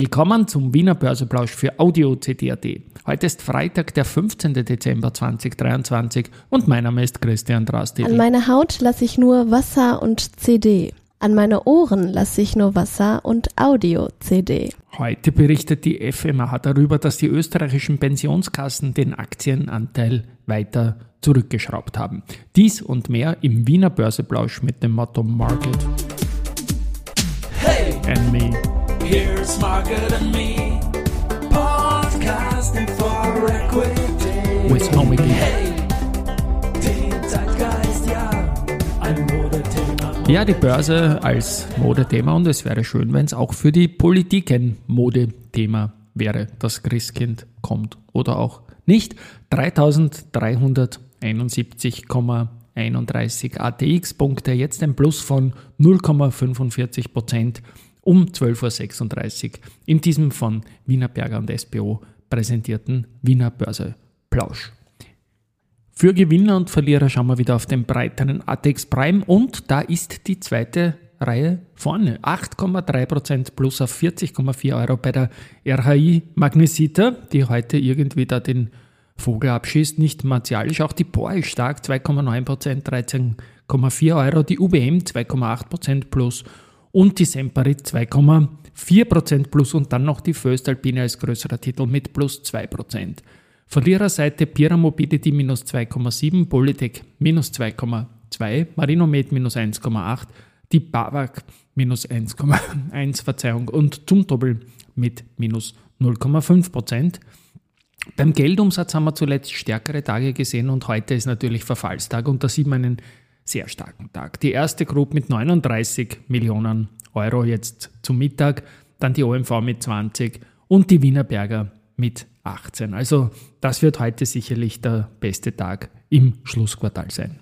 Willkommen zum Wiener Börseplausch für Audio CD.at. Heute ist Freitag, der 15. Dezember 2023 und mein Name ist Christian Drastil. An meine Haut lasse ich nur Wasser und CD. An meine Ohren lasse ich nur Wasser und Audio-CD. Heute berichtet die FMA darüber, dass die österreichischen Pensionskassen den Aktienanteil weiter zurückgeschraubt haben. Dies und mehr im Wiener Börseplausch mit dem Motto Market. Hey, And me. Here's Market and Me, podcasting for Equity. With no Mickey. Hey, den Zeitgeist, ja, ein Modethema. Ja, die Börse als Modethema und es wäre schön, wenn es auch für die Politik ein Modethema wäre. Das Christkind kommt oder auch nicht. 3371,31 ATX-Punkte, jetzt ein Plus von 0,45 Prozent um 12.36 Uhr in diesem von Wiener Berger und SBO präsentierten Wiener Börse Plausch. Für Gewinner und Verlierer schauen wir wieder auf den breiteren ATX Prime und da ist die zweite Reihe vorne. 8,3% plus auf 40,4 Euro bei der RHI Magnesita, die heute irgendwie da den Vogel abschießt, nicht martialisch. Auch die POR ist stark, 2,9%, 13,4 Euro. Die UBM 2,8% plus und die Semperit 2,4% plus und dann noch die Föstalpine als größerer Titel mit plus 2%. Verliererseite Pira Mobility minus 2,7, Polytech minus 2,2, Marinomed minus 1,8, die Bavak minus 1,1, Verzeihung, und zum Doppel mit minus 0,5 Prozent. Beim Geldumsatz haben wir zuletzt stärkere Tage gesehen und heute ist natürlich Verfallstag und da sieht man einen sehr starken Tag. Die erste Group mit 39 Millionen Euro jetzt zum Mittag, dann die OMV mit 20 und die Wiener Berger mit 18. Also das wird heute sicherlich der beste Tag im Schlussquartal sein.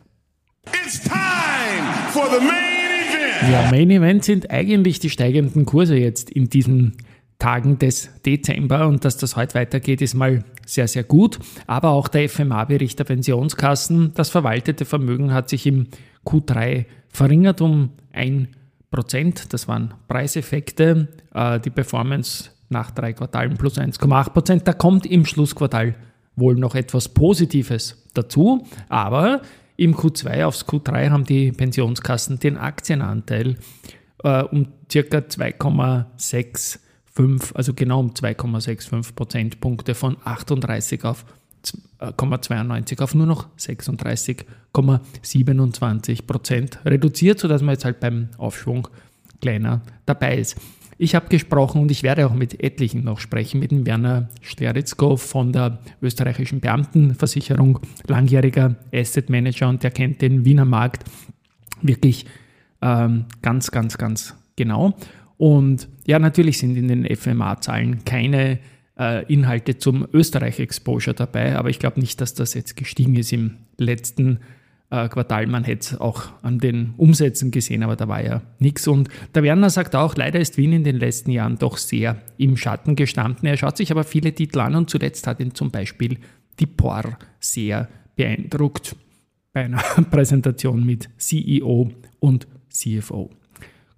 It's time for the main event. Ja, Main Event sind eigentlich die steigenden Kurse jetzt in diesen Tagen des Dezember und dass das heute weitergeht, ist mal sehr, sehr gut. Aber auch der FMA-Bericht der Pensionskassen, das verwaltete Vermögen hat sich im Q3 verringert um 1%. Das waren Preiseffekte. Äh, Die Performance nach drei Quartalen plus 1,8%. Da kommt im Schlussquartal wohl noch etwas Positives dazu, aber im Q2 aufs Q3 haben die Pensionskassen den Aktienanteil äh, um circa 2,65, also genau um 2,65 Prozentpunkte von 38 auf äh, 0,92 auf nur noch 36,27 Prozent reduziert, sodass man jetzt halt beim Aufschwung kleiner dabei ist. Ich habe gesprochen und ich werde auch mit etlichen noch sprechen, mit dem Werner Steritzkow von der österreichischen Beamtenversicherung, langjähriger Asset Manager und der kennt den Wiener Markt wirklich ähm, ganz, ganz, ganz genau. Und ja, natürlich sind in den FMA-Zahlen keine äh, Inhalte zum Österreich-Exposure dabei, aber ich glaube nicht, dass das jetzt gestiegen ist im letzten äh, Quartal. Man hätte es auch an den Umsätzen gesehen, aber da war ja nichts. Und der Werner sagt auch, leider ist Wien in den letzten Jahren doch sehr im Schatten gestanden. Er schaut sich aber viele Titel an und zuletzt hat ihn zum Beispiel die POR sehr beeindruckt bei einer Präsentation mit CEO und CFO.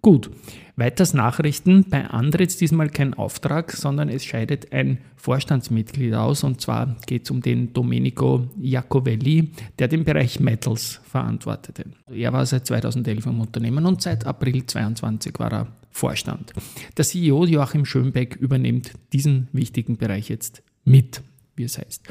Gut, weiters Nachrichten. Bei Andritz diesmal kein Auftrag, sondern es scheidet ein Vorstandsmitglied aus und zwar geht es um den Domenico Iacovelli, der den Bereich Metals verantwortete. Er war seit 2011 im Unternehmen und seit April 2022 war er Vorstand. Der CEO Joachim Schönbeck übernimmt diesen wichtigen Bereich jetzt mit wie es heißt.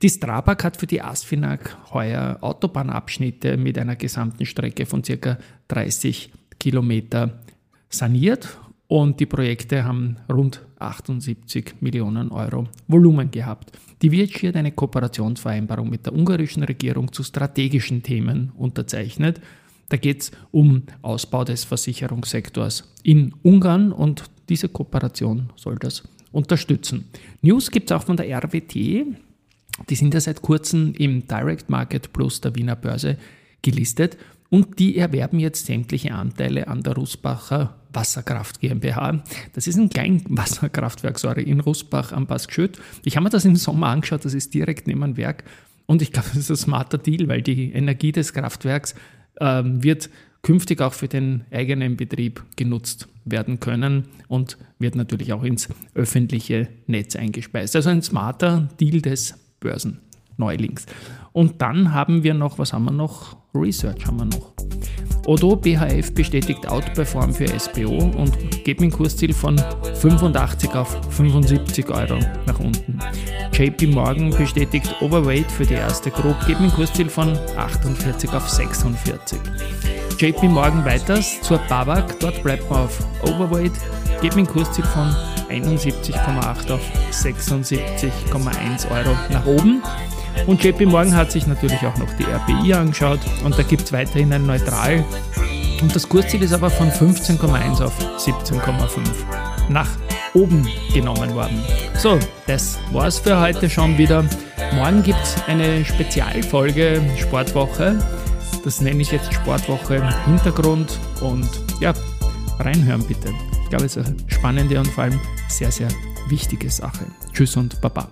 Die Strabag hat für die Asfinag heuer Autobahnabschnitte mit einer gesamten Strecke von ca. 30 Kilometer saniert und die Projekte haben rund 78 Millionen Euro Volumen gehabt. Die Vici hat eine Kooperationsvereinbarung mit der ungarischen Regierung zu strategischen Themen unterzeichnet. Da geht es um Ausbau des Versicherungssektors in Ungarn und diese Kooperation soll das unterstützen. News gibt es auch von der RWT. Die sind ja seit kurzem im Direct Market Plus der Wiener Börse gelistet und die erwerben jetzt sämtliche Anteile an der Rusbacher Wasserkraft GmbH. Das ist ein Kleinwasserkraftwerk, sorry, in Rusbach am Baskschütt. Ich habe mir das im Sommer angeschaut, das ist direkt neben dem Werk und ich glaube, das ist ein smarter Deal, weil die Energie des Kraftwerks ähm, wird künftig auch für den eigenen Betrieb genutzt werden können und wird natürlich auch ins öffentliche Netz eingespeist. Also ein smarter Deal des Börsenneulings. Und dann haben wir noch, was haben wir noch? Research haben wir noch. Odo BHF bestätigt Outperform für SBO und geht mit dem Kursziel von 85 auf 75 Euro nach unten. JP Morgan bestätigt Overweight für die erste Group, geht mit dem Kursziel von 48 auf 46. JP Morgan weiters zur Babak, dort bleibt man auf Overweight, geht mit dem Kursziel von 71,8 auf 76,1 Euro nach oben. Und JP Morgan hat sich natürlich auch noch die RBI angeschaut und da gibt es weiterhin ein Neutral. Und das Kursziel ist aber von 15,1 auf 17,5 nach oben genommen worden. So, das war's für heute schon wieder. Morgen gibt es eine Spezialfolge Sportwoche. Das nenne ich jetzt Sportwoche Hintergrund und ja, reinhören bitte. Ich glaube, es ist eine spannende und vor allem sehr, sehr wichtige Sache. Tschüss und Baba.